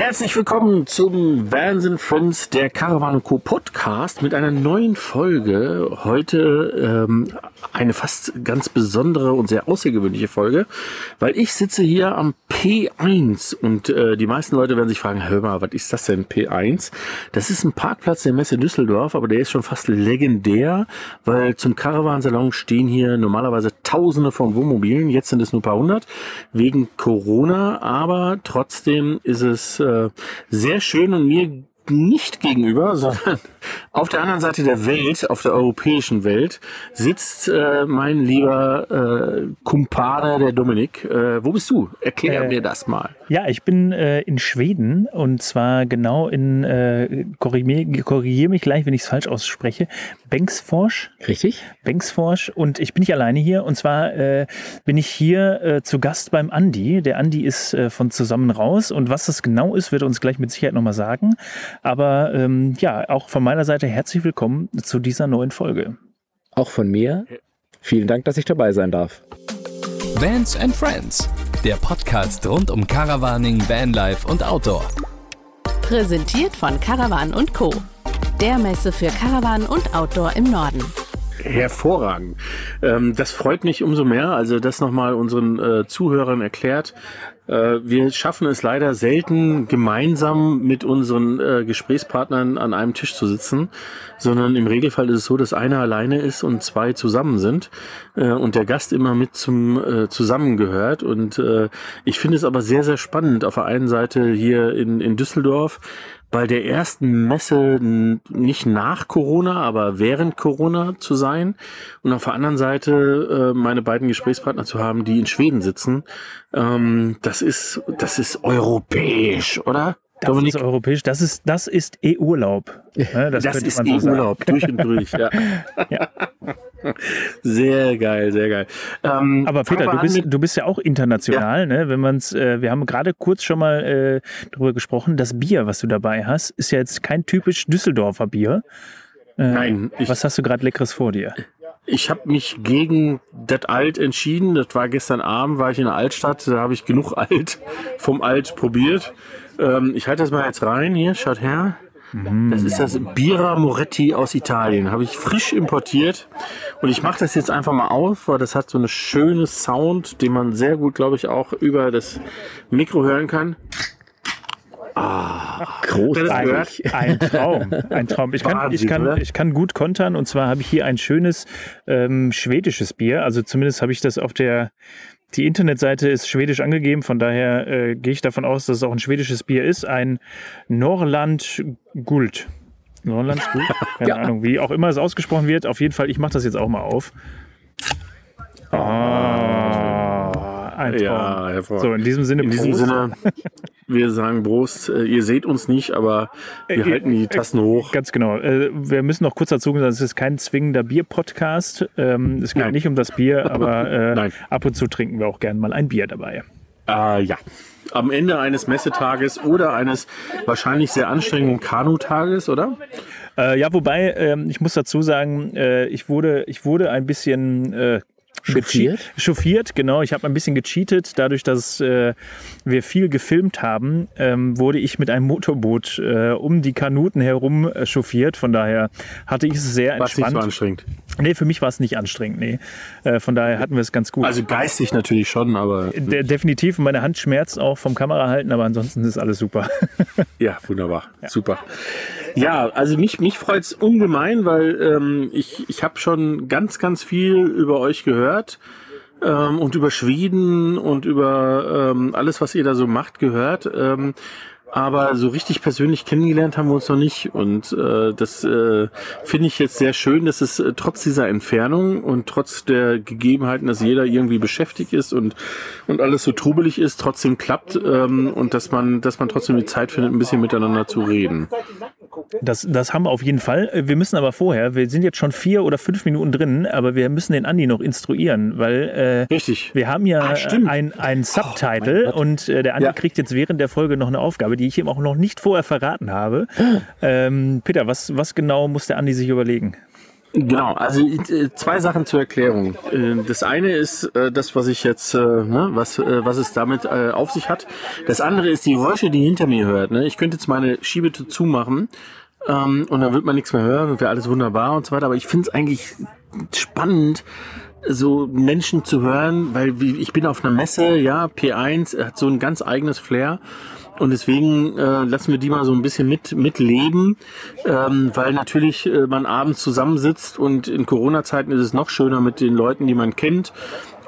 Herzlich willkommen zum Wahnsinn Friends der Caravan Co. Podcast mit einer neuen Folge. Heute ähm, eine fast ganz besondere und sehr außergewöhnliche Folge, weil ich sitze hier am P1 und äh, die meisten Leute werden sich fragen, hör mal, was ist das denn P1? Das ist ein Parkplatz der Messe Düsseldorf, aber der ist schon fast legendär, weil zum Caravansalon stehen hier normalerweise Tausende von Wohnmobilen, jetzt sind es nur ein paar hundert wegen Corona, aber trotzdem ist es äh, sehr schön und mir nicht gegenüber, sondern auf der anderen Seite der Welt, auf der europäischen Welt, sitzt äh, mein lieber äh, Kumpane, der Dominik. Äh, wo bist du? Erklär Äh, mir das mal. Ja, ich bin äh, in Schweden und zwar genau in, äh, korrigiere korrigier mich gleich, wenn ich es falsch ausspreche, Bengtsfors. Richtig? Bengtsfors und ich bin nicht alleine hier und zwar äh, bin ich hier äh, zu Gast beim Andi. Der Andi ist äh, von Zusammen raus und was das genau ist, wird er uns gleich mit Sicherheit nochmal sagen. Aber ähm, ja, auch von meiner Seite herzlich willkommen zu dieser neuen Folge. Auch von mir. Vielen Dank, dass ich dabei sein darf. Vans and Friends, der Podcast rund um Caravaning, Vanlife und Outdoor. Präsentiert von Caravan und Co. Der Messe für Caravan und Outdoor im Norden. Hervorragend. Ähm, das freut mich umso mehr. Also das nochmal unseren äh, Zuhörern erklärt. Äh, wir schaffen es leider selten, gemeinsam mit unseren äh, Gesprächspartnern an einem Tisch zu sitzen, sondern im Regelfall ist es so, dass einer alleine ist und zwei zusammen sind äh, und der Gast immer mit zum äh, zusammengehört. Und äh, ich finde es aber sehr, sehr spannend. Auf der einen Seite hier in, in Düsseldorf bei der ersten Messe nicht nach Corona, aber während Corona zu sein und auf der anderen Seite äh, meine beiden Gesprächspartner zu haben, die in Schweden sitzen. Ähm, das ist das ist europäisch, oder? Das ist europäisch, das ist, das ist E-Urlaub. Ja, das, könnte ist. E-Urlaub durch und durch. Ja. Ja. Sehr geil, sehr geil. Ähm, Aber Peter, du bist, du bist ja auch international, ne? Wenn man's, äh, wir haben gerade kurz schon mal äh, darüber gesprochen, das Bier, was du dabei hast, ist ja jetzt kein typisch Düsseldorfer Bier. Äh, Nein, ich- was hast du gerade Leckeres vor dir? Ich habe mich gegen das Alt entschieden. Das war gestern Abend, war ich in der Altstadt. Da habe ich genug Alt vom Alt probiert. Ähm, ich halte das mal jetzt rein. Hier, schaut her. Das ist das Bira Moretti aus Italien. Habe ich frisch importiert. Und ich mache das jetzt einfach mal auf, weil das hat so eine schöne Sound, den man sehr gut, glaube ich, auch über das Mikro hören kann. Großartig. Ein Traum, ein Traum. Ich kann, ich, Wahnsinn, kann, oder? ich kann gut kontern und zwar habe ich hier ein schönes ähm, schwedisches Bier. Also zumindest habe ich das auf der, die Internetseite ist schwedisch angegeben, von daher äh, gehe ich davon aus, dass es auch ein schwedisches Bier ist. Ein Norland Guld. Norland Guld? Keine Ahnung, wie auch immer es ausgesprochen wird. Auf jeden Fall, ich mache das jetzt auch mal auf. Ah, ein Traum. Ja, hervorragend. So, in diesem Sinne, In diesem. Sinne, wir sagen Prost. Äh, Ihr seht uns nicht, aber wir Äh, halten die Tassen hoch. Ganz genau. Äh, wir müssen noch kurz dazu sagen, es ist kein zwingender Bier-Podcast. Ähm, es geht Nein. nicht um das Bier, aber äh, ab und zu trinken wir auch gerne mal ein Bier dabei. Äh, ja. Am Ende eines Messetages oder eines wahrscheinlich sehr anstrengenden Kanutages, oder? Äh, ja, wobei, ähm, ich muss dazu sagen, äh, ich, wurde, ich wurde ein bisschen äh, Chauffiert? Chauffiert, genau. Ich habe ein bisschen gecheatet. Dadurch, dass äh, wir viel gefilmt haben, ähm, wurde ich mit einem Motorboot äh, um die Kanuten herum äh, chauffiert. Von daher hatte ich es sehr Was nicht so entspannt. anstrengend. Nee, für mich war es nicht anstrengend. Nee. Äh, von daher hatten wir es ganz gut. Also geistig natürlich schon, aber De definitiv, meine Hand schmerzt auch vom Kamera halten, aber ansonsten ist alles super. ja, wunderbar. Super. Ja, also mich, mich freut's ungemein, weil ähm, ich, ich habe schon ganz, ganz viel über euch gehört ähm, und über Schweden und über ähm, alles, was ihr da so macht, gehört. Ähm, aber so richtig persönlich kennengelernt haben wir uns noch nicht. Und äh, das äh, finde ich jetzt sehr schön, dass es äh, trotz dieser Entfernung und trotz der Gegebenheiten, dass jeder irgendwie beschäftigt ist und, und alles so trubelig ist, trotzdem klappt ähm, und dass man, dass man trotzdem die Zeit findet, ein bisschen miteinander zu reden. Das, das haben wir auf jeden Fall. Wir müssen aber vorher, wir sind jetzt schon vier oder fünf Minuten drin, aber wir müssen den Andi noch instruieren, weil äh, Richtig. wir haben ja Ah, stimmt. ein, ein Subtitle und äh, der Andi Ja. kriegt jetzt während der Folge noch eine Aufgabe, die ich ihm auch noch nicht vorher verraten habe. Ähm, Peter, was, was genau muss der Andi sich überlegen? Genau, also äh, zwei Sachen zur Erklärung. Äh, Das eine ist äh, das, was ich jetzt, äh, ne, was, was es damit auf sich hat. Das andere ist die Geräusche, die hinter mir hört. Ne? Ich könnte jetzt meine Schiebetür zumachen ähm, und dann wird man nichts mehr hören und wäre alles wunderbar und so weiter. Aber ich finde es eigentlich spannend, so Menschen zu hören, weil ich bin auf einer Messe, ja, P1 hat so ein ganz eigenes Flair. Und deswegen äh, lassen wir die mal so ein bisschen mit mitleben, ähm, weil natürlich äh, man abends zusammensitzt und in Corona-Zeiten ist es noch schöner mit den Leuten, die man kennt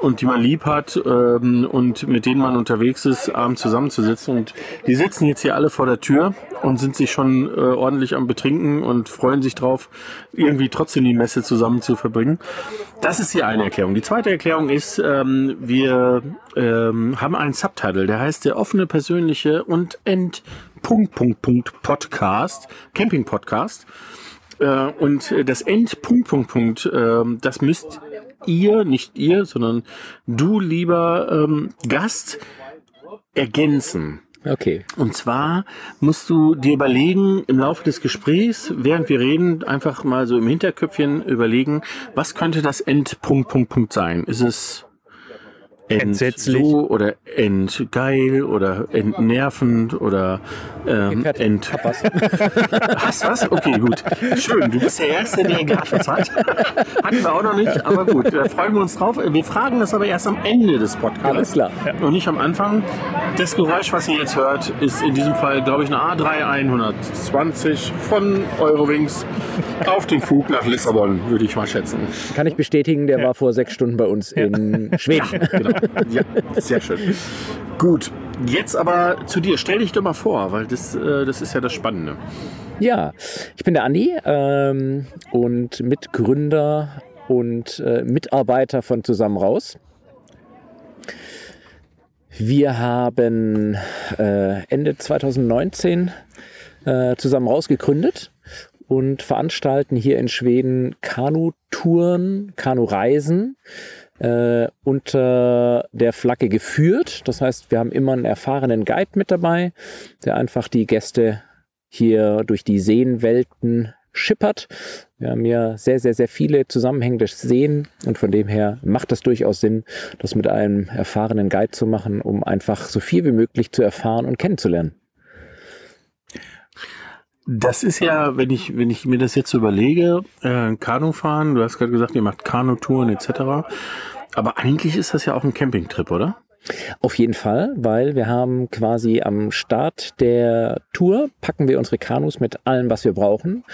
und die man lieb hat ähm, und mit denen man unterwegs ist, abends zusammenzusitzen. Und die sitzen jetzt hier alle vor der Tür und sind sich schon äh, ordentlich am Betrinken und freuen sich drauf, irgendwie trotzdem die Messe zusammen zu verbringen. Das ist die eine Erklärung. Die zweite Erklärung ist, ähm, wir ähm, haben einen Subtitle, der heißt der offene, persönliche und End Punkt, Punkt, Punkt Podcast, Camping Podcast. Äh, und äh, das End Punkt, Punkt, Punkt, ähm, das müsst ihr, nicht ihr, sondern du, lieber ähm, Gast, ergänzen. Okay. Und zwar musst du dir überlegen, im Laufe des Gesprächs, während wir reden, einfach mal so im Hinterköpfchen überlegen, was könnte das Endpunkt, Punkt, Punkt sein? Ist es Entsetzlich. so oder endgeil oder entnervend oder ähm, end... Hab was. Hast was? Okay, gut. Schön, du bist der Erste, der gerade was hat. Hatten wir auch noch nicht, aber gut, da freuen wir uns drauf. Wir fragen das aber erst am Ende des Podcasts. Alles klar. Und nicht am Anfang. Das Geräusch, was ihr jetzt hört, ist in diesem Fall, glaube ich, eine A3120 von Eurowings auf den Flug nach Lissabon, würde ich mal schätzen. Kann ich bestätigen, der war vor sechs Stunden bei uns in Schweden. Genau. Ja, sehr schön. Gut, jetzt aber zu dir. Stell dich doch mal vor, weil das, äh, das ist ja das Spannende. Ja, ich bin der Andi ähm, und Mitgründer und äh, Mitarbeiter von Zusammen raus. Wir haben äh, Ende 2019 äh, Zusammen raus gegründet und veranstalten hier in Schweden Kanutouren, Kanureisen äh, unter der Flagge geführt. Das heißt, wir haben immer einen erfahrenen Guide mit dabei, der einfach die Gäste hier durch die Seenwelten schippert. Wir haben ja sehr, sehr, sehr viele zusammenhängende Seen und von dem her macht das durchaus Sinn, das mit einem erfahrenen Guide zu machen, um einfach so viel wie möglich zu erfahren und kennenzulernen. Das ist ja, wenn ich, wenn ich mir das jetzt überlege, äh, Kanufahren, du hast gerade gesagt, ihr macht Kanutouren etc. Aber eigentlich ist das ja auch ein Campingtrip, oder? Auf jeden Fall, weil wir haben quasi am Start der Tour packen wir unsere Kanus mit allem, was wir brauchen.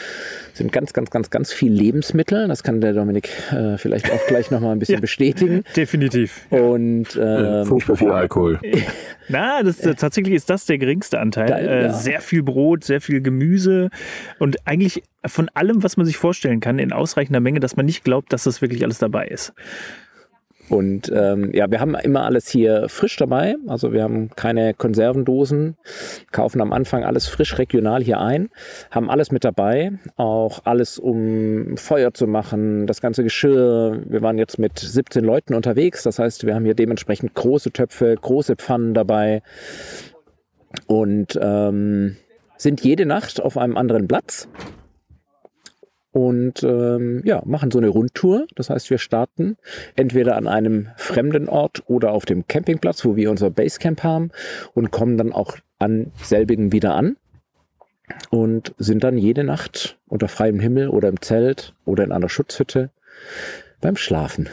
Sind ganz, ganz, ganz, ganz viel Lebensmittel. Das kann der Dominik äh, vielleicht auch gleich nochmal ein bisschen Ja. bestätigen. Definitiv. Und ähm, Furchtbar viel Alkohol. Na, das, äh, tatsächlich ist das der geringste Anteil. Geil, äh, ja. Sehr viel Brot, sehr viel Gemüse und eigentlich von allem, was man sich vorstellen kann, in ausreichender Menge, dass man nicht glaubt, dass das wirklich alles dabei ist. Und ähm, ja, wir haben immer alles hier frisch dabei. Also wir haben keine Konservendosen, kaufen am Anfang alles frisch regional hier ein, haben alles mit dabei, auch alles um Feuer zu machen, das ganze Geschirr. Wir waren jetzt mit 17 Leuten unterwegs, das heißt, wir haben hier dementsprechend große Töpfe, große Pfannen dabei und ähm, sind jede Nacht auf einem anderen Platz und ähm, ja, machen so eine Rundtour. Das heißt, wir starten entweder an einem fremden Ort oder auf dem Campingplatz, wo wir unser Basecamp haben und kommen dann auch an selbigen wieder an und sind dann jede Nacht unter freiem Himmel oder im Zelt oder in einer Schutzhütte beim Schlafen.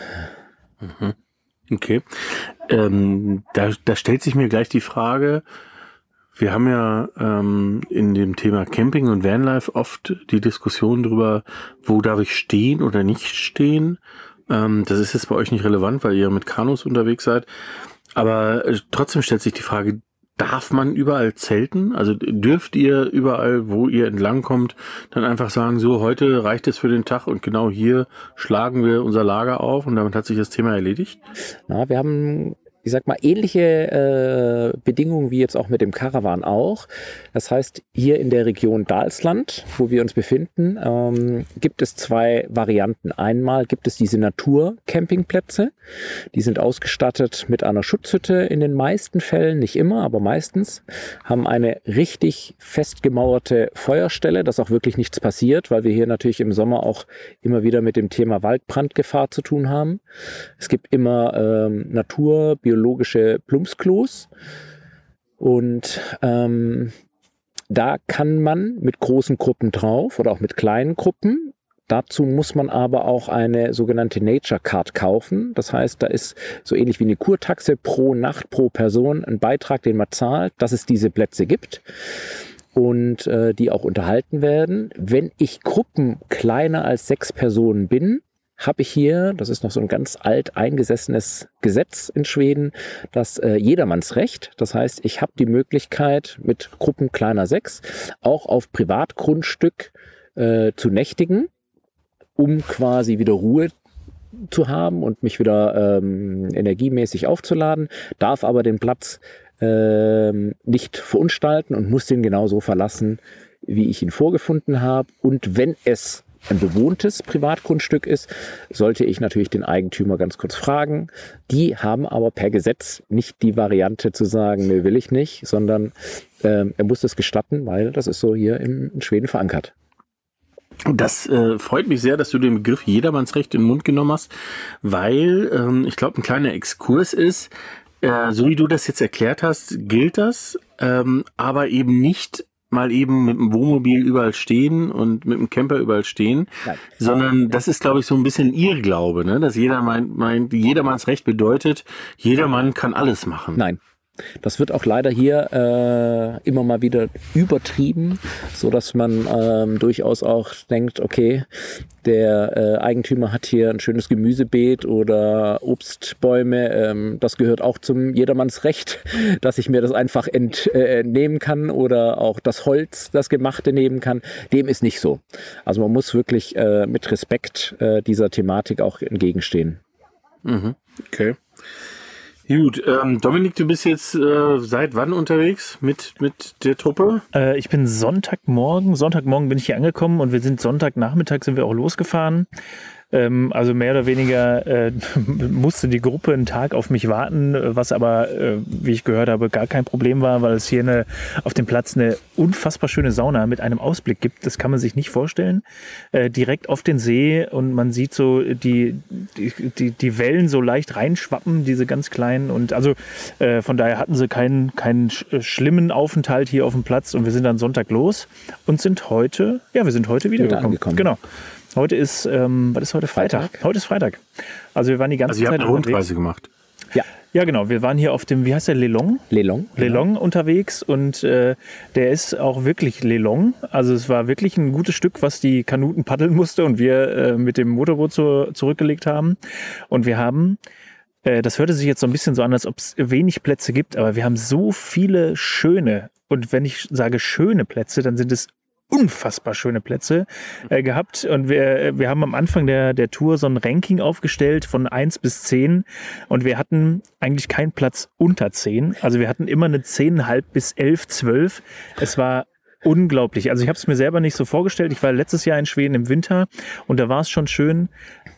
Okay. Ähm, da, da stellt sich mir gleich die Frage, wir haben ja ähm, in dem Thema Camping und Vanlife oft die Diskussion darüber, wo darf ich stehen oder nicht stehen. Ähm, das ist jetzt bei euch nicht relevant, weil ihr mit Kanus unterwegs seid. Aber äh, trotzdem stellt sich die Frage, darf man überall zelten? Also dürft ihr überall, wo ihr entlangkommt, dann einfach sagen, so, heute reicht es für den Tag und genau hier schlagen wir unser Lager auf und damit hat sich das Thema erledigt? Na, wir haben ich sag mal, ähnliche äh, Bedingungen wie jetzt auch mit dem Caravan auch. Das heißt, hier in der Region Dalsland, wo wir uns befinden, ähm, gibt es zwei Varianten. Einmal gibt es diese Naturcampingplätze. Die sind ausgestattet mit einer Schutzhütte in den meisten Fällen, nicht immer, aber meistens, haben eine richtig festgemauerte Feuerstelle, dass auch wirklich nichts passiert, weil wir hier natürlich im Sommer auch immer wieder mit dem Thema Waldbrandgefahr zu tun haben. Es gibt immer ähm, Natur, biologische Plumpsklos. Und ähm, da kann man mit großen Gruppen drauf oder auch mit kleinen Gruppen. Dazu muss man aber auch eine sogenannte Nature Card kaufen. Das heißt, da ist so ähnlich wie eine Kurtaxe pro Nacht, pro Person ein Beitrag, den man zahlt, dass es diese Plätze gibt und äh, die auch unterhalten werden. Wenn ich Gruppen kleiner als sechs Personen bin, habe ich hier, das ist noch so ein ganz alt eingesessenes Gesetz in Schweden, das äh, Jedermannsrecht. Das heißt, ich habe die Möglichkeit, mit Gruppen kleiner sechs auch auf Privatgrundstück äh, zu nächtigen, um quasi wieder Ruhe zu haben und mich wieder ähm, energiemäßig aufzuladen, darf aber den Platz ähm, nicht verunstalten und muss den genauso verlassen, wie ich ihn vorgefunden habe. Und wenn es ein bewohntes Privatgrundstück ist, sollte ich natürlich den Eigentümer ganz kurz fragen. Die haben aber per Gesetz nicht die Variante zu sagen, nee, will ich nicht, sondern äh, er muss das gestatten, weil das ist so hier in, Schweden verankert. Das äh, freut mich sehr, dass du den Begriff Jedermannsrecht in den Mund genommen hast, weil ähm, ich glaube, ein kleiner Exkurs ist, äh, so wie du das jetzt erklärt hast, gilt das, ähm, aber eben nicht mal eben mit dem Wohnmobil überall stehen und mit dem Camper überall stehen, Nein. sondern das ist, glaube ich, so ein bisschen ihr Glaube, ne? dass jeder meint, meint, jedermanns Recht bedeutet, jedermann kann alles machen. Nein, das wird auch leider hier äh, immer mal wieder übertrieben, so dass man ähm, durchaus auch denkt, okay, der äh, Eigentümer hat hier ein schönes Gemüsebeet oder Obstbäume. Ähm, das gehört auch zum jedermanns Recht, dass ich mir das einfach ent, äh, entnehmen kann oder auch das Holz, das Gemachte nehmen kann. Dem ist nicht so. Also man muss wirklich äh, mit Respekt äh, dieser Thematik auch entgegenstehen. Mhm. Okay. Gut, ähm, Dominik, du bist jetzt äh, seit wann unterwegs mit, mit der Truppe? Äh, ich bin Sonntagmorgen, Sonntagmorgen bin ich hier angekommen und wir sind Sonntagnachmittag sind wir auch losgefahren. Ähm, also mehr oder weniger äh, musste die Gruppe einen Tag auf mich warten, was aber, äh, wie ich gehört habe, gar kein Problem war, weil es hier eine, auf dem Platz eine unfassbar schöne Sauna mit einem Ausblick gibt. Das kann man sich nicht vorstellen. Äh, direkt auf den See und man sieht so die, die, die, Wellen so leicht reinschwappen, diese ganz kleinen. Und also äh, von daher hatten sie keinen, keinen äh, schlimmen Aufenthalt hier auf dem Platz und wir sind dann Sonntag los und sind heute, ja, wir sind heute wiedergekommen. Genau. Heute ist, ähm, was ist heute Freitag? Freitag? Heute ist Freitag. Also wir waren die ganze also ihr Zeit habt eine Rundreise gemacht. Ja. Ja, genau. Wir waren hier auf dem, wie heißt der, Lelong? Lelong. Lelong genau. unterwegs und äh, der ist auch wirklich Lelong. Also es war wirklich ein gutes Stück, was die Kanuten paddeln musste und wir äh, mit dem Motorboot so, zurückgelegt haben. Und wir haben äh, das hörte sich jetzt so ein bisschen so an, als ob es wenig Plätze gibt, aber wir haben so viele schöne, und wenn ich sage schöne Plätze, dann sind es unfassbar schöne Plätze äh, gehabt. Und wir, wir haben am Anfang der, der Tour so ein Ranking aufgestellt von eins bis zehn Und wir hatten eigentlich keinen Platz unter zehn Also wir hatten immer eine 10,5 bis 11, 12. Es war unglaublich. Also ich habe es mir selber nicht so vorgestellt. Ich war letztes Jahr in Schweden im Winter und da war es schon schön.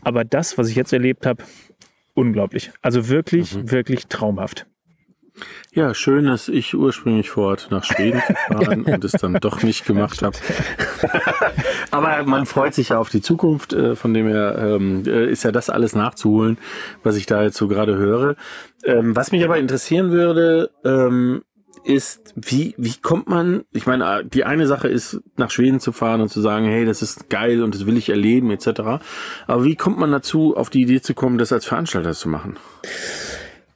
Aber das, was ich jetzt erlebt habe, unglaublich. Also wirklich, mhm. wirklich traumhaft. Ja, schön, dass ich ursprünglich vorhatte, nach Schweden zu fahren und es dann doch nicht gemacht habe. Aber man freut sich ja auf die Zukunft, äh, von dem her ähm, äh, ist ja das alles nachzuholen, was ich da jetzt so gerade höre. Ähm, was mich aber interessieren würde, ähm, ist, wie, wie kommt man, ich meine, die eine Sache ist, nach Schweden zu fahren und zu sagen, hey, das ist geil und das will ich erleben, etc. Aber wie kommt man dazu, auf die Idee zu kommen, das als Veranstalter zu machen?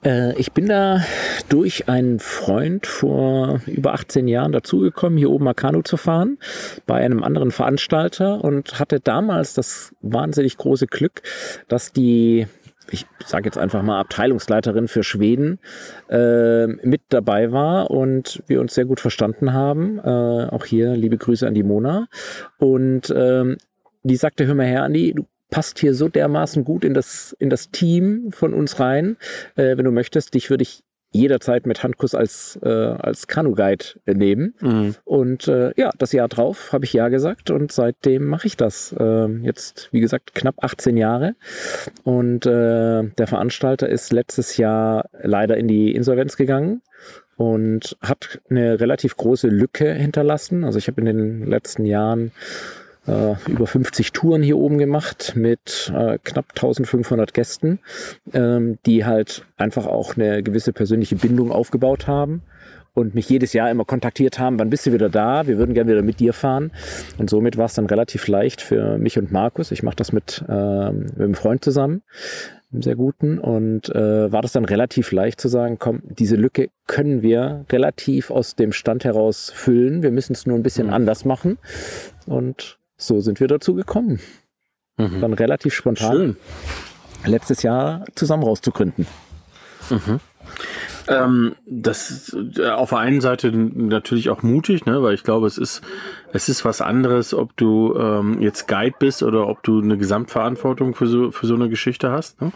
Äh, ich bin da durch einen Freund vor über 18 Jahren dazugekommen, hier oben mal Kanu zu fahren, bei einem anderen Veranstalter und hatte damals das wahnsinnig große Glück, dass die ich sage jetzt einfach mal Abteilungsleiterin für Schweden äh, mit dabei war und wir uns sehr gut verstanden haben. Äh, auch hier liebe Grüße an die Mona. Und ähm, die sagte, hör mal her, Andi, du passt hier so dermaßen gut in das, in das Team von uns rein. Äh, wenn du möchtest, dich würde ich jederzeit mit Handkuss als, äh, als Kanu-Guide nehmen. Mhm. Und äh, ja, das Jahr drauf habe ich ja gesagt und seitdem mache ich das. Äh, jetzt, wie gesagt, knapp 18 Jahre. Und äh, der Veranstalter ist letztes Jahr leider in die Insolvenz gegangen und hat eine relativ große Lücke hinterlassen. Also ich habe in den letzten Jahren äh, über 50 Touren hier oben gemacht mit äh, knapp 1500 Gästen, ähm, die halt einfach auch eine gewisse persönliche Bindung aufgebaut haben und mich jedes Jahr immer kontaktiert haben, wann bist du wieder da? Wir würden gerne wieder mit dir fahren. Und somit war es dann relativ leicht für mich und Markus. Ich mache das mit, äh, mit einem Freund zusammen, einem sehr guten. Und äh, war das dann relativ leicht zu sagen, komm, diese Lücke können wir relativ aus dem Stand heraus füllen. Wir müssen es nur ein bisschen mhm. anders machen. Und so sind wir dazu gekommen. Mhm. Dann relativ spontan Schön. letztes Jahr zusammen rauszugründen. Mhm. Ähm, das ist äh, auf der einen Seite natürlich auch mutig, ne, weil ich glaube, es ist, es ist was anderes, ob du ähm, jetzt Guide bist oder ob du eine Gesamtverantwortung für so, für so eine Geschichte hast. Ne?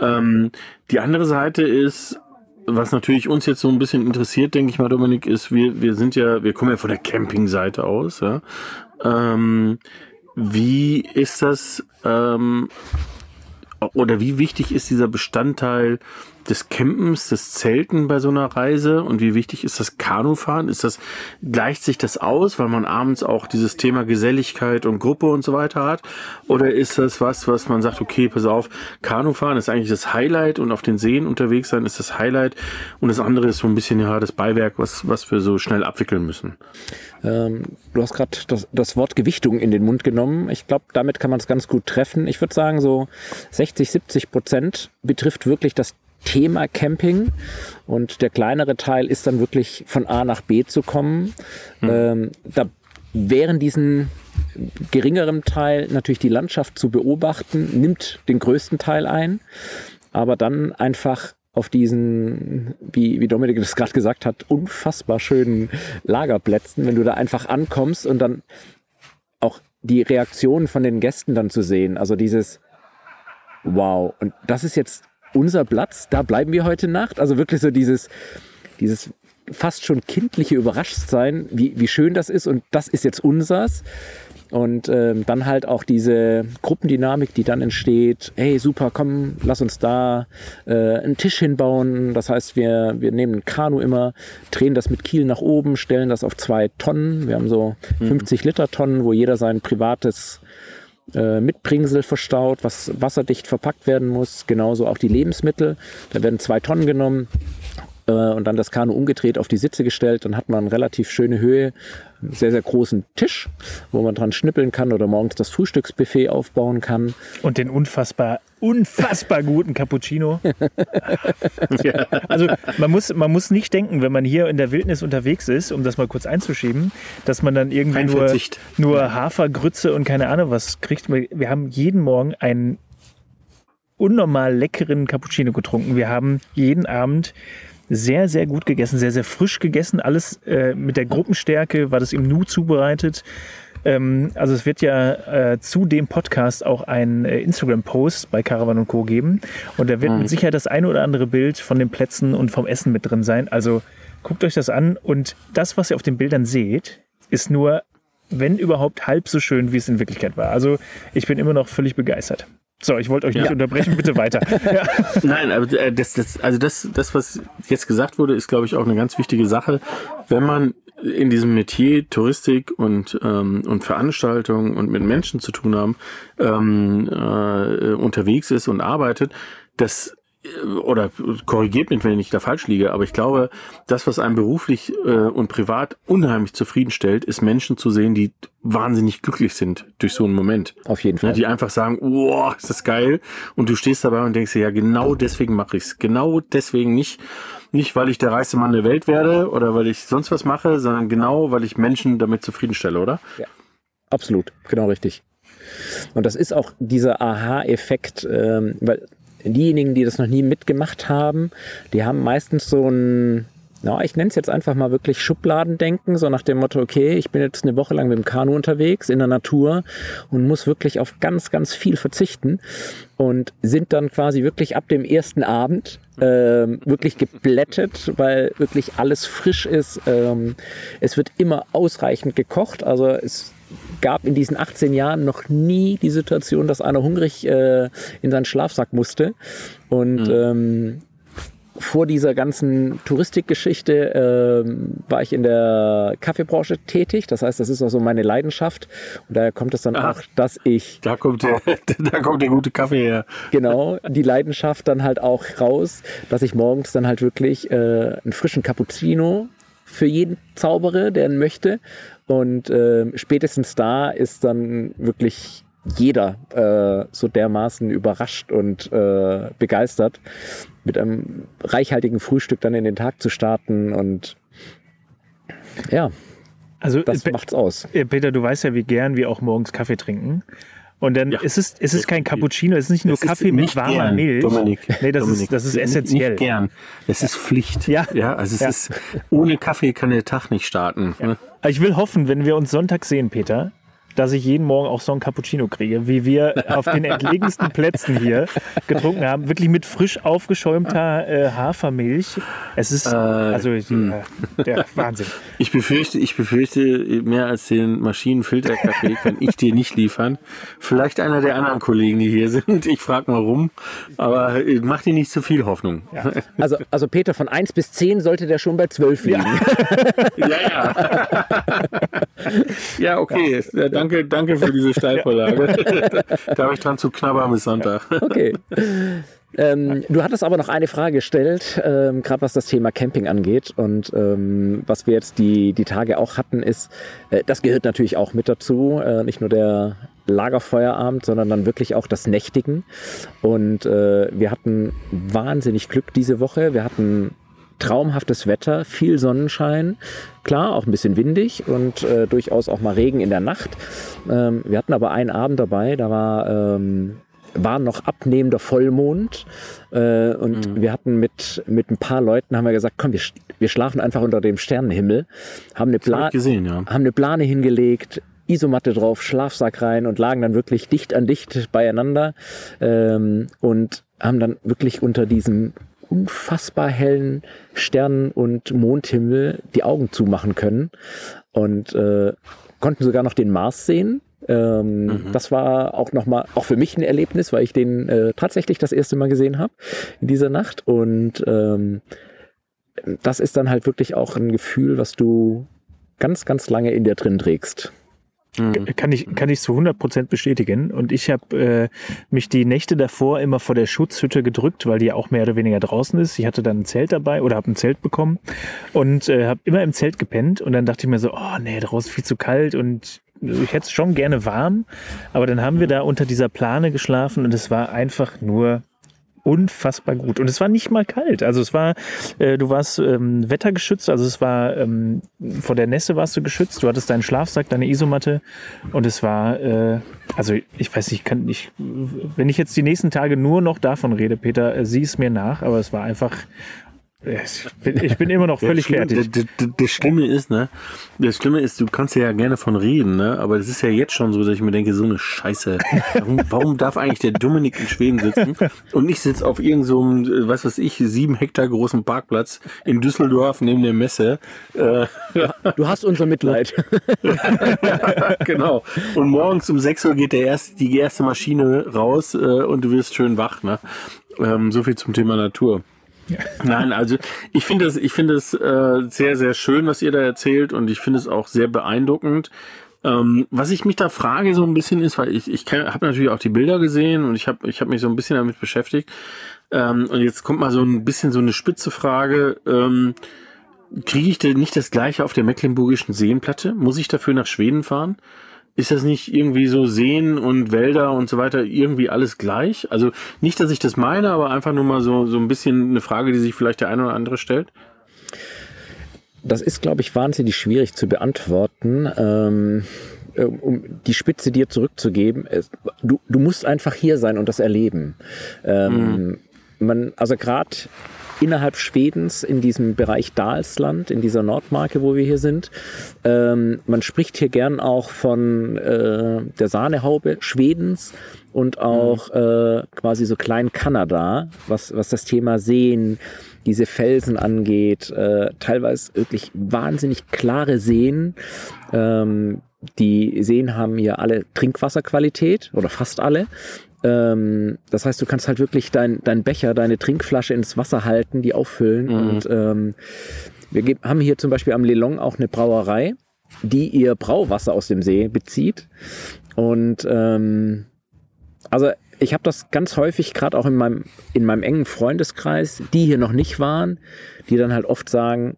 Ähm, die andere Seite ist, was natürlich uns jetzt so ein bisschen interessiert, denke ich mal, Dominik, ist, wir, wir sind ja, wir kommen ja von der Campingseite aus, ja. Ähm, wie ist das ähm, oder wie wichtig ist dieser Bestandteil des Campens, des Zelten bei so einer Reise und wie wichtig ist das Kanufahren? Ist das, gleicht sich das aus, weil man abends auch dieses Thema Geselligkeit und Gruppe und so weiter hat? Oder ist das was, was man sagt, okay, pass auf, Kanufahren ist eigentlich das Highlight und auf den Seen unterwegs sein ist das Highlight und das andere ist so ein bisschen ja das Beiwerk, was, was wir so schnell abwickeln müssen? Ähm, du hast gerade das, das Wort Gewichtung in den Mund genommen. Ich glaube, damit kann man es ganz gut treffen. Ich würde sagen, so 60, 70 Prozent betrifft wirklich das Thema Camping und der kleinere Teil ist dann wirklich von A nach B zu kommen. Mhm. Ähm, da während diesen geringeren Teil natürlich die Landschaft zu beobachten, nimmt den größten Teil ein, aber dann einfach auf diesen, wie, wie Dominik das gerade gesagt hat, unfassbar schönen Lagerplätzen, wenn du da einfach ankommst und dann auch die Reaktionen von den Gästen dann zu sehen. Also dieses Wow, und das ist jetzt unser Platz, da bleiben wir heute Nacht. Also wirklich so dieses, dieses fast schon kindliche Überraschtsein, wie, wie schön das ist und das ist jetzt unsers. Und ähm, dann halt auch diese Gruppendynamik, die dann entsteht. Hey, super, komm, lass uns da äh, einen Tisch hinbauen. Das heißt, wir, wir nehmen ein Kanu immer, drehen das mit Kiel nach oben, stellen das auf zwei Tonnen. Wir haben so 50 mhm. Liter Tonnen, wo jeder sein privates äh, Mitbringsel verstaut, was wasserdicht verpackt werden muss. Genauso auch die Lebensmittel. Da werden zwei Tonnen genommen äh, und dann das Kanu umgedreht auf die Sitze gestellt. Dann hat man eine relativ schöne Höhe, einen sehr, sehr großen Tisch, wo man dran schnippeln kann oder morgens das Frühstücksbuffet aufbauen kann. Und den unfassbar, unfassbar guten Cappuccino. Also man muss, man muss nicht denken, wenn man hier in der Wildnis unterwegs ist, um das mal kurz einzuschieben, dass man dann irgendwie nur, nur Hafergrütze und keine Ahnung was kriegt. Wir haben jeden Morgen einen unnormal leckeren Cappuccino getrunken. Wir haben jeden Abend sehr, sehr gut gegessen, sehr, sehr frisch gegessen. Alles äh, mit der Gruppenstärke war das im Nu zubereitet. Ähm, also es wird ja äh, zu dem Podcast auch ein äh, Instagram-Post bei Caravan Co. geben. Und da wird mhm. mit Sicherheit das eine oder andere Bild von den Plätzen und vom Essen mit drin sein. Also guckt euch das an. Und das, was ihr auf den Bildern seht, ist nur, wenn überhaupt, halb so schön, wie es in Wirklichkeit war. Also ich bin immer noch völlig begeistert. So, ich wollte euch nicht ja. unterbrechen, bitte weiter. Ja. Nein, aber äh, das, das, also das, das, was jetzt gesagt wurde, ist, glaube ich, auch eine ganz wichtige Sache. Wenn man in diesem Metier Touristik und, ähm, und Veranstaltungen und mit Menschen zu tun haben, ähm, äh, unterwegs ist und arbeitet, das oder korrigiert mich, wenn ich da falsch liege, aber ich glaube, das, was einem beruflich äh, und privat unheimlich zufriedenstellt, ist Menschen zu sehen, die wahnsinnig glücklich sind durch so einen Moment. Auf jeden Fall. Ja, die einfach sagen, wow, ist das geil. Und du stehst dabei und denkst dir, ja, genau deswegen mache ich's. Genau deswegen nicht, nicht, weil ich der reichste Mann der Welt werde oder weil ich sonst was mache, sondern genau, weil ich Menschen damit zufriedenstelle, oder? Ja, absolut. Genau richtig. Und das ist auch dieser Aha-Effekt, ähm, weil diejenigen, die das noch nie mitgemacht haben, die haben meistens so ein ja, ich nenne es jetzt einfach mal wirklich Schubladendenken, so nach dem Motto, okay, ich bin jetzt eine Woche lang mit dem Kanu unterwegs in der Natur und muss wirklich auf ganz, ganz viel verzichten und sind dann quasi wirklich ab dem ersten Abend ähm, wirklich geblättet, weil wirklich alles frisch ist. Ähm, es wird immer ausreichend gekocht, also es gab in diesen 18 Jahren noch nie die Situation, dass einer hungrig äh, in seinen Schlafsack musste. Und mhm. ähm, vor dieser ganzen Touristikgeschichte ähm, war ich in der Kaffeebranche tätig. Das heißt, das ist auch so meine Leidenschaft. Und daher kommt es dann Ach, auch, dass ich. Da kommt der, da kommt der gute Kaffee her. Genau, die Leidenschaft dann halt auch raus, dass ich morgens dann halt wirklich äh, einen frischen Cappuccino für jeden zaubere, der ihn möchte. Und äh, spätestens da ist dann wirklich jeder äh, so dermaßen überrascht und äh, begeistert, mit einem reichhaltigen Frühstück dann in den Tag zu starten und ja, also das macht's aus. Äh, Peter, du weißt ja, wie gern wir auch morgens Kaffee trinken. Und dann ja. ist es, ist es kein Cappuccino, es ist nicht nur es Kaffee mit warmer gern, Milch. Dominik, nee, das Dominik, ist, das ist essentiell. Nicht gern. Es ist Pflicht. Ja. ja also es ja. ist, ohne Kaffee kann der Tag nicht starten. Ja. Ich will hoffen, wenn wir uns Sonntag sehen, Peter, dass ich jeden Morgen auch so ein Cappuccino kriege, wie wir auf den entlegensten Plätzen hier getrunken haben. Wirklich mit frisch aufgeschäumter äh, Hafermilch. Es ist äh, also hm. äh, der Wahnsinn. Ich befürchte, ich befürchte, mehr als den Maschinenfilterkaffee kann ich dir nicht liefern. Vielleicht einer der anderen Kollegen, die hier sind. Ich frage mal rum, aber äh, mach dir nicht zu viel Hoffnung. Ja. Also, also Peter, von 1 bis 10 sollte der schon bei 12 liegen. Ja, ja. Ja, ja okay. Ja. Danke danke, für diese Steilvorlage. da habe ich dran zu knabbern bis Sonntag. Okay. Ähm, du hattest aber noch eine Frage gestellt, ähm, gerade was das Thema Camping angeht. Und ähm, was wir jetzt die, die Tage auch hatten, ist, äh, das gehört natürlich auch mit dazu, äh, nicht nur der Lagerfeuerabend, sondern dann wirklich auch das Nächtigen. Und äh, wir hatten wahnsinnig Glück diese Woche. Wir hatten traumhaftes Wetter, viel Sonnenschein, klar, auch ein bisschen windig und äh, durchaus auch mal Regen in der Nacht. Ähm, wir hatten aber einen Abend dabei, da war, ähm, war noch abnehmender Vollmond äh, und mhm. wir hatten mit, mit ein paar Leuten, haben wir gesagt, komm, wir, wir schlafen einfach unter dem Sternenhimmel, haben eine, Pla hab gesehen, ja. haben eine Plane hingelegt, Isomatte drauf, Schlafsack rein und lagen dann wirklich dicht an dicht beieinander ähm, und haben dann wirklich unter diesem unfassbar hellen Sternen- und Mondhimmel die Augen zumachen können und äh, konnten sogar noch den Mars sehen. Ähm, mhm. Das war auch nochmal, auch für mich ein Erlebnis, weil ich den äh, tatsächlich das erste Mal gesehen habe in dieser Nacht. Und ähm, das ist dann halt wirklich auch ein Gefühl, was du ganz, ganz lange in dir drin trägst. Mhm. Kann ich, kann ich zu 100 Prozent bestätigen. Und ich habe äh, mich die Nächte davor immer vor der Schutzhütte gedrückt, weil die ja auch mehr oder weniger draußen ist. Ich hatte dann ein Zelt dabei oder habe ein Zelt bekommen und äh, habe immer im Zelt gepennt. Und dann dachte ich mir so, oh nee, draußen viel zu kalt und ich hätte es schon gerne warm. Aber dann haben wir da unter dieser Plane geschlafen und es war einfach nur unfassbar gut. Und es war nicht mal kalt. Also es war, äh, du warst ähm, wettergeschützt, also es war ähm, vor der Nässe warst du geschützt, du hattest deinen Schlafsack, deine Isomatte und es war, äh, also ich weiß nicht, kann ich, wenn ich jetzt die nächsten Tage nur noch davon rede, Peter, äh, sieh es mir nach, aber es war einfach ich bin, ich bin immer noch völlig das fertig. Das, das, das, Schlimme ist, ne? Das Schlimme ist, du kannst ja gerne von reden, ne? Aber es ist ja jetzt schon so, dass ich mir denke, so eine Scheiße. Warum, warum darf eigentlich der Dominik in Schweden sitzen und ich sitze auf irgendeinem, so was weiß ich, sieben Hektar großen Parkplatz in Düsseldorf neben der Messe. Äh, du hast unser Mitleid. genau. Und morgens um 6 Uhr geht der erste, die erste Maschine raus äh, und du wirst schön wach, ne? Ähm, so viel zum Thema Natur. Nein, also ich finde es, ich finde es äh, sehr, sehr schön, was ihr da erzählt und ich finde es auch sehr beeindruckend. Ähm, was ich mich da frage so ein bisschen ist, weil ich, ich habe natürlich auch die Bilder gesehen und ich habe ich hab mich so ein bisschen damit beschäftigt. Ähm, und jetzt kommt mal so ein bisschen so eine spitze Frage. Ähm, Kriege ich denn nicht das gleiche auf der Mecklenburgischen Seenplatte? Muss ich dafür nach Schweden fahren? Ist das nicht irgendwie so Seen und Wälder und so weiter irgendwie alles gleich? Also nicht, dass ich das meine, aber einfach nur mal so, so ein bisschen eine Frage, die sich vielleicht der eine oder andere stellt. Das ist, glaube ich, wahnsinnig schwierig zu beantworten. Ähm, um die Spitze dir zurückzugeben, du, du musst einfach hier sein und das erleben. Ähm, mhm. man, also gerade innerhalb Schwedens in diesem Bereich Dalsland, in dieser Nordmarke, wo wir hier sind. Ähm, man spricht hier gern auch von äh, der Sahnehaube Schwedens und auch äh, quasi so klein Kanada, was, was das Thema Seen, diese Felsen angeht, äh, teilweise wirklich wahnsinnig klare Seen. Ähm, die Seen haben hier alle Trinkwasserqualität oder fast alle. Ähm, das heißt, du kannst halt wirklich dein, dein Becher, deine Trinkflasche ins Wasser halten, die auffüllen. Mhm. Und ähm, wir haben hier zum Beispiel am Lelong auch eine Brauerei, die ihr Brauwasser aus dem See bezieht. Und ähm, also ich habe das ganz häufig, gerade auch in meinem, in meinem engen Freundeskreis, die hier noch nicht waren, die dann halt oft sagen,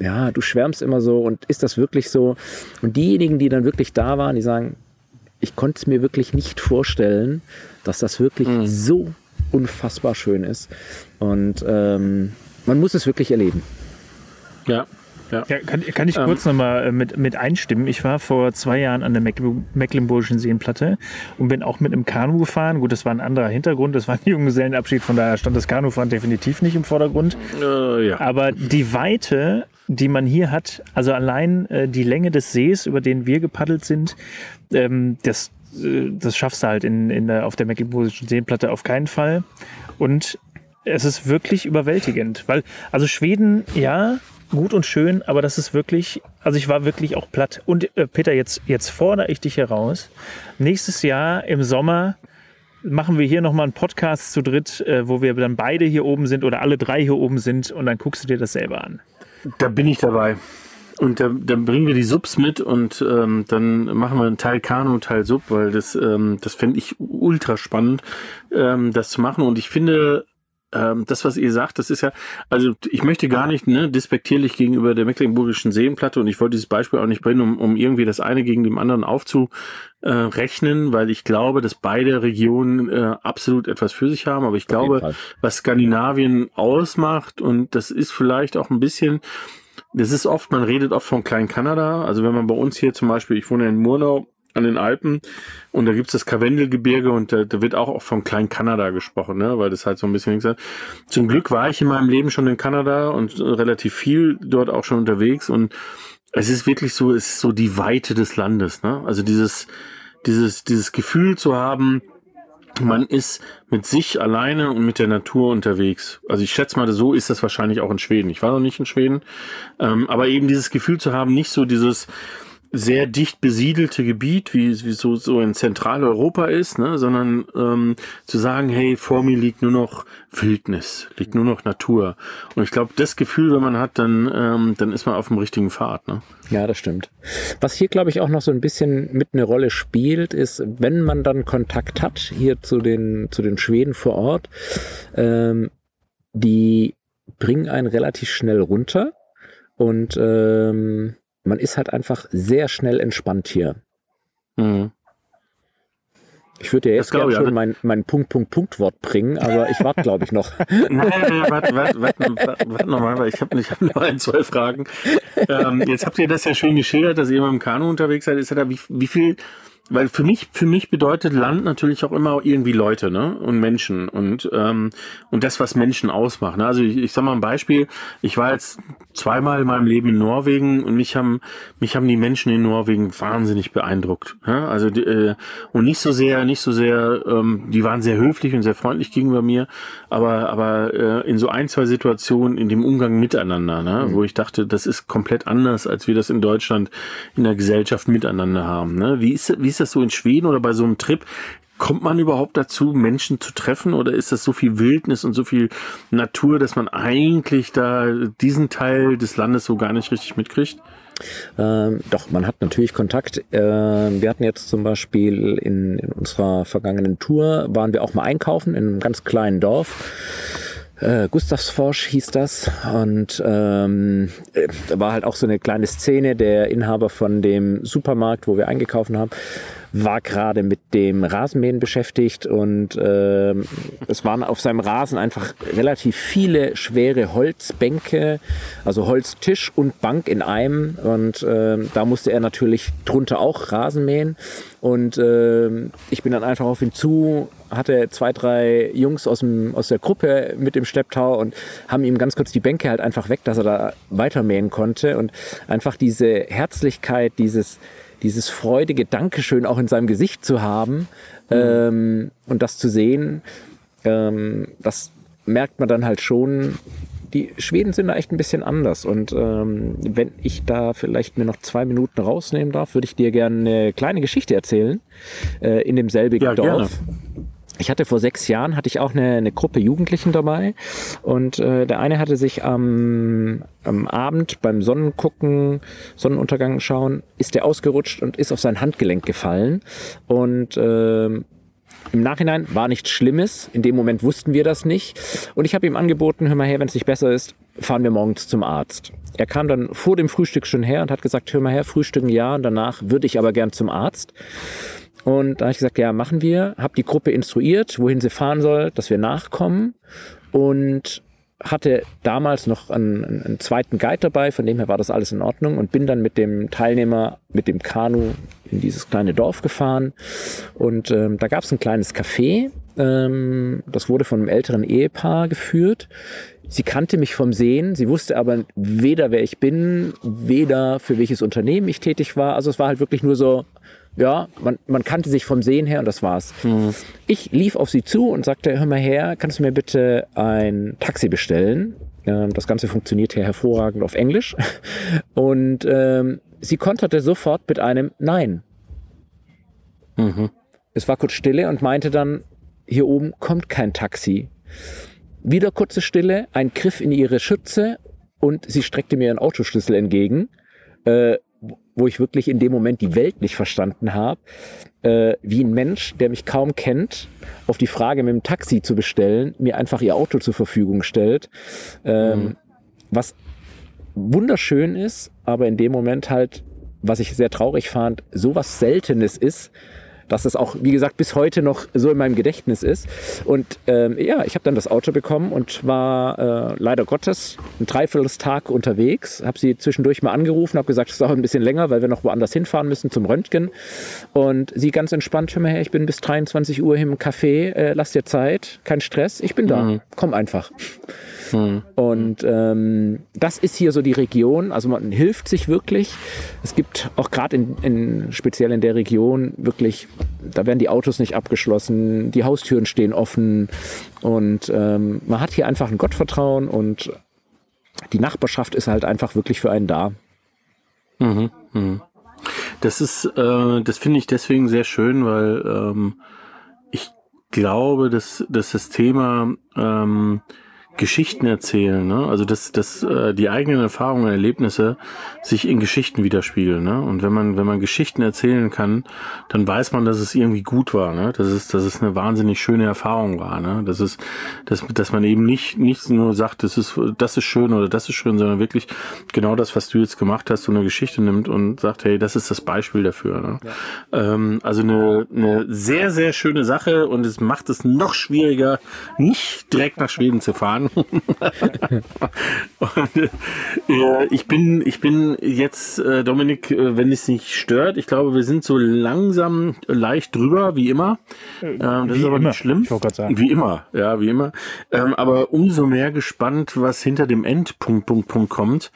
ja, du schwärmst immer so und ist das wirklich so? Und diejenigen, die dann wirklich da waren, die sagen, ich konnte es mir wirklich nicht vorstellen, dass das wirklich so unfassbar schön ist. Und ähm, man muss es wirklich erleben. Ja. Ja. Ja, kann, kann ich kurz nochmal mit, mit einstimmen. Ich war vor zwei Jahren an der Mecklen- Mecklenburgischen Seenplatte und bin auch mit einem Kanu gefahren. Gut, das war ein anderer Hintergrund, das war ein Junggesellenabschied, von daher stand das Kanufahren definitiv nicht im Vordergrund. Äh, ja. Aber die Weite, die man hier hat, also allein äh, die Länge des Sees, über den wir gepaddelt sind, ähm, das, äh, das schaffst du halt in, in der, auf der Mecklenburgischen Seenplatte auf keinen Fall. Und es ist wirklich überwältigend, weil, also Schweden, ja, gut und schön, aber das ist wirklich, also ich war wirklich auch platt. Und äh, Peter, jetzt, jetzt fordere ich dich heraus. Nächstes Jahr im Sommer machen wir hier nochmal einen Podcast zu dritt, äh, wo wir dann beide hier oben sind oder alle drei hier oben sind und dann guckst du dir das selber an. Da bin ich dabei. Und da, dann bringen wir die Subs mit und ähm, dann machen wir einen Teil Kanu, Teil Sub, weil das, ähm, das fände ich ultra spannend, ähm, das zu machen. Und ich finde, ähm, das, was ihr sagt, das ist ja, also ich möchte gar nicht ne, despektierlich gegenüber der Mecklenburgischen Seenplatte und ich wollte dieses Beispiel auch nicht bringen, um, um irgendwie das eine gegen dem anderen aufzurechnen, weil ich glaube, dass beide Regionen äh, absolut etwas für sich haben. Aber ich glaube, was Skandinavien ausmacht und das ist vielleicht auch ein bisschen das ist oft, man redet oft von Klein-Kanada. Also wenn man bei uns hier zum Beispiel, ich wohne in Murnau an den Alpen und da gibt's das Karwendelgebirge und da, da wird auch oft von Klein-Kanada gesprochen, ne? weil das halt so ein bisschen nichts. Zum Glück war ich in meinem Leben schon in Kanada und relativ viel dort auch schon unterwegs und es ist wirklich so, es ist so die Weite des Landes. Ne? Also dieses, dieses, dieses Gefühl zu haben, man ist mit sich alleine und mit der Natur unterwegs. Also ich schätze mal, so ist das wahrscheinlich auch in Schweden. Ich war noch nicht in Schweden, ähm, aber eben dieses Gefühl zu haben, nicht so dieses sehr dicht besiedelte Gebiet, wie, wie so, so in Zentraleuropa ist, ne, sondern ähm, zu sagen, hey, vor mir liegt nur noch Wildnis, liegt nur noch Natur. Und ich glaube, das Gefühl, wenn man hat, dann, ähm, dann ist man auf dem richtigen Pfad. Ne? Ja, das stimmt. Was hier, glaube ich, auch noch so ein bisschen mit eine Rolle spielt, ist, wenn man dann Kontakt hat hier zu den, zu den Schweden vor Ort, ähm, die bringen einen relativ schnell runter und ähm, man ist halt einfach sehr schnell entspannt hier. Mhm. Ich würde ja jetzt gerne ich, schon mein, mein Punkt, Punkt, Punkt Wort bringen, aber ich warte, glaube ich, noch. Nein, nein, warte, warte, warte, warte, warte nochmal, weil ich habe ich hab noch ein, zwei Fragen. Ähm, jetzt habt ihr das ja schön geschildert, dass ihr mit dem Kanu unterwegs seid. Ist ja da, wie, wie viel, weil für mich, für mich bedeutet Land natürlich auch immer irgendwie Leute, ne? Und Menschen und, ähm, und das, was Menschen ausmacht. Ne? Also ich, ich sag mal ein Beispiel, ich war jetzt zweimal in meinem Leben in Norwegen und mich haben, mich haben die Menschen in Norwegen wahnsinnig beeindruckt. Ne? Also äh, und nicht so sehr, nicht so sehr, ähm, die waren sehr höflich und sehr freundlich gegenüber mir, aber, aber äh, in so ein, zwei Situationen in dem Umgang miteinander, ne? wo ich dachte, das ist komplett anders, als wir das in Deutschland in der Gesellschaft miteinander haben. Ne? Wie, ist, wie ist das so in Schweden oder bei so einem Trip? Kommt man überhaupt dazu, Menschen zu treffen oder ist das so viel Wildnis und so viel Natur, dass man eigentlich da diesen Teil des Landes so gar nicht richtig mitkriegt? Ähm, doch, man hat natürlich Kontakt. Ähm, wir hatten jetzt zum Beispiel in, in unserer vergangenen Tour, waren wir auch mal einkaufen in einem ganz kleinen Dorf. Äh, Gustavsforsch hieß das und ähm, äh, war halt auch so eine kleine Szene. Der Inhaber von dem Supermarkt, wo wir eingekauft haben, war gerade mit dem Rasenmähen beschäftigt und ähm, es waren auf seinem Rasen einfach relativ viele schwere Holzbänke, also Holztisch und Bank in einem und ähm, da musste er natürlich drunter auch Rasen mähen und ähm, ich bin dann einfach auf ihn zu, hatte zwei, drei Jungs aus, dem, aus der Gruppe mit dem Schlepptau und haben ihm ganz kurz die Bänke halt einfach weg, dass er da weitermähen konnte. Und einfach diese Herzlichkeit, dieses, dieses freudige Dankeschön auch in seinem Gesicht zu haben mhm. ähm, und das zu sehen, ähm, das merkt man dann halt schon, die Schweden sind da echt ein bisschen anders. Und ähm, wenn ich da vielleicht mir noch zwei Minuten rausnehmen darf, würde ich dir gerne eine kleine Geschichte erzählen äh, in demselbigen ja, Dorf. Gerne. Ich hatte vor sechs Jahren hatte ich auch eine, eine Gruppe Jugendlichen dabei und äh, der eine hatte sich am, am Abend beim Sonnengucken, Sonnenuntergang schauen, ist der ausgerutscht und ist auf sein Handgelenk gefallen und äh, im Nachhinein war nichts Schlimmes. In dem Moment wussten wir das nicht. Und ich habe ihm angeboten, hör mal her, wenn es nicht besser ist, fahren wir morgens zum Arzt. Er kam dann vor dem Frühstück schon her und hat gesagt, hör mal her, frühstücken ja, und danach würde ich aber gern zum Arzt. Und da habe ich gesagt, ja, machen wir. Habe die Gruppe instruiert, wohin sie fahren soll, dass wir nachkommen. Und hatte damals noch einen, einen, zweiten Guide dabei, von dem her war das alles in Ordnung und bin dann mit dem Teilnehmer mit dem Kanu in dieses kleine Dorf gefahren und ähm, da gab es ein kleines Café, ähm, das wurde von einem älteren Ehepaar geführt. Sie kannte mich vom Sehen, sie wusste aber weder wer ich bin, weder für welches Unternehmen ich tätig war. Also es war halt wirklich nur so, ja, man, man kannte sich vom Sehen her und das war's. Mhm. Ich lief auf sie zu und sagte, hör mal her, kannst du mir bitte ein Taxi bestellen? Ähm, das Ganze funktioniert hier hervorragend auf Englisch. Und ähm, sie konterte sofort mit einem Nein. Mhm. Es war kurz Stille und meinte dann, hier oben kommt kein Taxi. Wieder kurze Stille, ein Griff in ihre Schütze und sie streckte mir ihren Autoschlüssel entgegen. Äh, wo ich wirklich in dem Moment die Welt nicht verstanden habe, äh, wie ein Mensch, der mich kaum kennt, auf die Frage mit dem Taxi zu bestellen, mir einfach ihr Auto zur Verfügung stellt. Ähm, mhm. Was wunderschön ist, aber in dem Moment halt, was ich sehr traurig fand, sowas Seltenes ist, dass es auch, wie gesagt, bis heute noch so in meinem Gedächtnis ist. Und ähm, ja, ich habe dann das Auto bekommen und war äh, leider Gottes ein Dreiviertelstag unterwegs. Habe sie zwischendurch mal angerufen, habe gesagt, es dauert ein bisschen länger, weil wir noch woanders hinfahren müssen zum Röntgen. Und sie ganz entspannt, hör mal her, ich bin bis 23 Uhr im Café, äh, lass dir Zeit, kein Stress, ich bin da, mhm. komm einfach. Mhm. Und ähm, das ist hier so die Region. Also man hilft sich wirklich. Es gibt auch gerade in, in, speziell in der Region wirklich, da werden die Autos nicht abgeschlossen, die Haustüren stehen offen und ähm, man hat hier einfach ein Gottvertrauen und die Nachbarschaft ist halt einfach wirklich für einen da. Mhm. Mhm. Das ist, äh, das finde ich deswegen sehr schön, weil ähm, ich glaube, dass, dass das Thema ähm, Geschichten erzählen, ne? Also dass, dass äh, die eigenen Erfahrungen, Erlebnisse sich in Geschichten widerspiegeln, ne? Und wenn man, wenn man Geschichten erzählen kann, dann weiß man, dass es irgendwie gut war, ne? Dass es, dass es eine wahnsinnig schöne Erfahrung war, ne? Das ist, dass, dass man eben nicht, nicht nur sagt, das ist, das ist schön oder das ist schön, sondern wirklich genau das, was du jetzt gemacht hast, so eine Geschichte nimmt und sagt, hey, das ist das Beispiel dafür, ne? Ja. Ähm, also eine, eine sehr, sehr schöne Sache und es macht es noch schwieriger, nicht direkt nach Schweden zu fahren und, äh, ich bin, ich bin jetzt, äh, Dominik, äh, wenn es nicht stört, ich glaube, wir sind so langsam leicht drüber, wie immer. Ähm, das wie ist aber immer. nicht schlimm. Wie immer, ja, wie immer. Ähm, aber umso mehr gespannt, was hinter dem Endpunkt Punkt, Punkt kommt.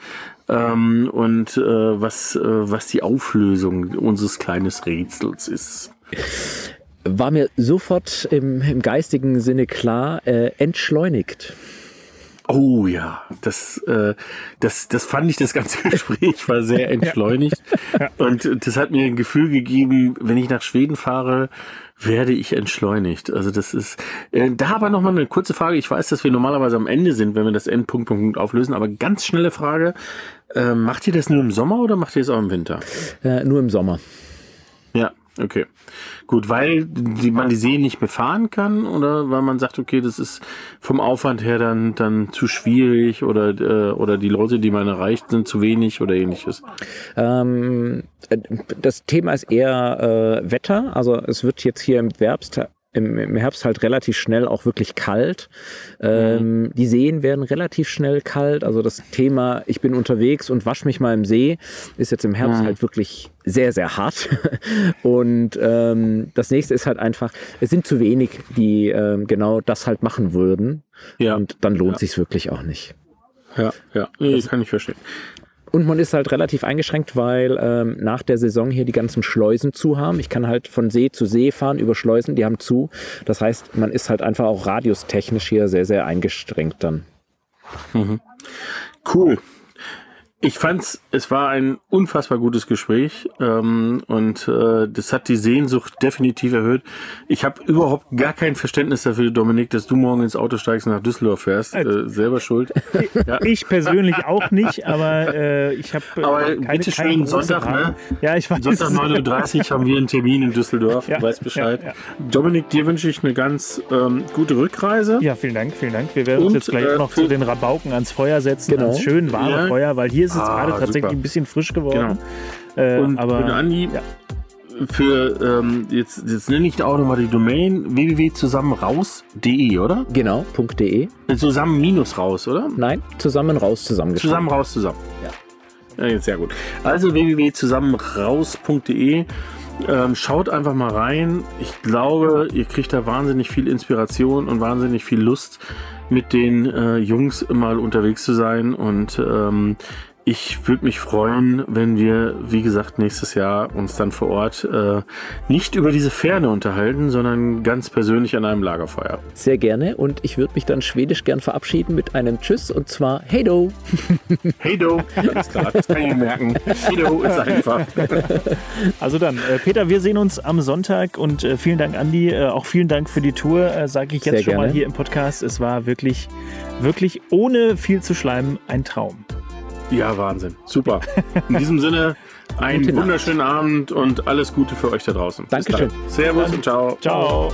Ähm, und äh, was, äh, was die Auflösung unseres kleines Rätsels ist war mir sofort im, im geistigen Sinne klar, äh, entschleunigt. Oh ja, das, äh, das, das fand ich, das ganze Gespräch war sehr entschleunigt. ja. Und das hat mir ein Gefühl gegeben, wenn ich nach Schweden fahre, werde ich entschleunigt. Also das ist, äh, da aber nochmal eine kurze Frage. Ich weiß, dass wir normalerweise am Ende sind, wenn wir das Endpunkt Punkt auflösen, aber ganz schnelle Frage. Äh, macht ihr das nur im Sommer oder macht ihr es auch im Winter? Äh, nur im Sommer. Ja, okay. Gut, weil die, man die See nicht befahren kann oder weil man sagt, okay, das ist vom Aufwand her dann, dann zu schwierig oder, äh, oder die Leute, die man erreicht, sind zu wenig oder ähnliches? Ähm, das Thema ist eher äh, Wetter. Also es wird jetzt hier im Herbst im, im Herbst halt relativ schnell auch wirklich kalt. Ähm, Die Seen werden relativ schnell kalt. Also das Thema, ich bin unterwegs und wasche mich mal im See, ist jetzt im Herbst halt wirklich sehr, sehr hart. Und ähm, das nächste ist halt einfach, es sind zu wenig, die ähm, genau das halt machen würden. Ja. Und dann lohnt sich's wirklich auch nicht. Ja, ja, nee, kann ich verstehen. Und man ist halt relativ eingeschränkt, weil ähm, nach der Saison hier die ganzen Schleusen zu haben. Ich kann halt von See zu See fahren über Schleusen, die haben zu. Das heißt, man ist halt einfach auch radiustechnisch hier sehr, sehr eingeschränkt dann. Cool. Ich fand's, es war ein unfassbar gutes Gespräch ähm, und äh, das hat die Sehnsucht definitiv erhöht. Ich habe überhaupt gar kein Verständnis dafür, Dominik, dass du morgen ins Auto steigst und nach Düsseldorf fährst. Äh, selber schuld. Ja. Ich persönlich auch nicht, aber äh, ich habe äh, Aber keine, bitte keine schön, große Sonntag, ne? Ja, ich weiß. Sonntag 9.30 Uhr haben wir einen Termin in Düsseldorf. Ja, du weißt Bescheid. ja. Dominik, dir wünsche ich eine ganz ähm, gute Rückreise. Ja, vielen Dank, vielen Dank. Wir werden uns Und, jetzt gleich äh, noch zu den Rabauken ans Feuer setzen, Genau. ans schön warme. Feuer, weil hier ist es Ah, gerade tatsächlich super. ein bisschen frisch geworden. Äh, Und aber für den Andi, ja. für, ähm, jetzt, jetzt nenne ich auch nochmal die Domain www.zusammenraus.de, oder? Genau, .de. Zusammen minus raus, oder? Nein, zusammen raus zusammengeschrieben. Zusammen raus zusammen. Ja. ja jetzt sehr gut. Also www.zusammenraus.de. Ähm, schaut einfach mal rein. Ich glaube, ihr kriegt da wahnsinnig viel Inspiration und wahnsinnig viel Lust, mit den äh, Jungs mal unterwegs zu sein. Und ähm, ich würde mich freuen, wenn wir, wie gesagt, nächstes Jahr uns dann vor Ort äh, nicht über diese Ferne unterhalten, sondern ganz persönlich an einem Lagerfeuer. Sehr gerne. Und ich würde mich dann schwedisch gern verabschieden mit einem Tschüss und zwar Hey do. Hey do, alles klar, das kann ich merken. Hey do ist einfach. Also dann, äh, Peter, wir sehen uns am Sonntag und äh, vielen Dank, Andi. Äh, auch vielen Dank für die Tour, äh, sage ich jetzt Sehr schon mal gerne. hier im Podcast. Es war wirklich, wirklich ohne viel zu schleimen ein Traum. Ja, Wahnsinn. Super. In diesem Sinne, einen wunderschönen Abend und alles Gute für euch da draußen. Bis Dankeschön. dann. Servus und ciao. Ciao.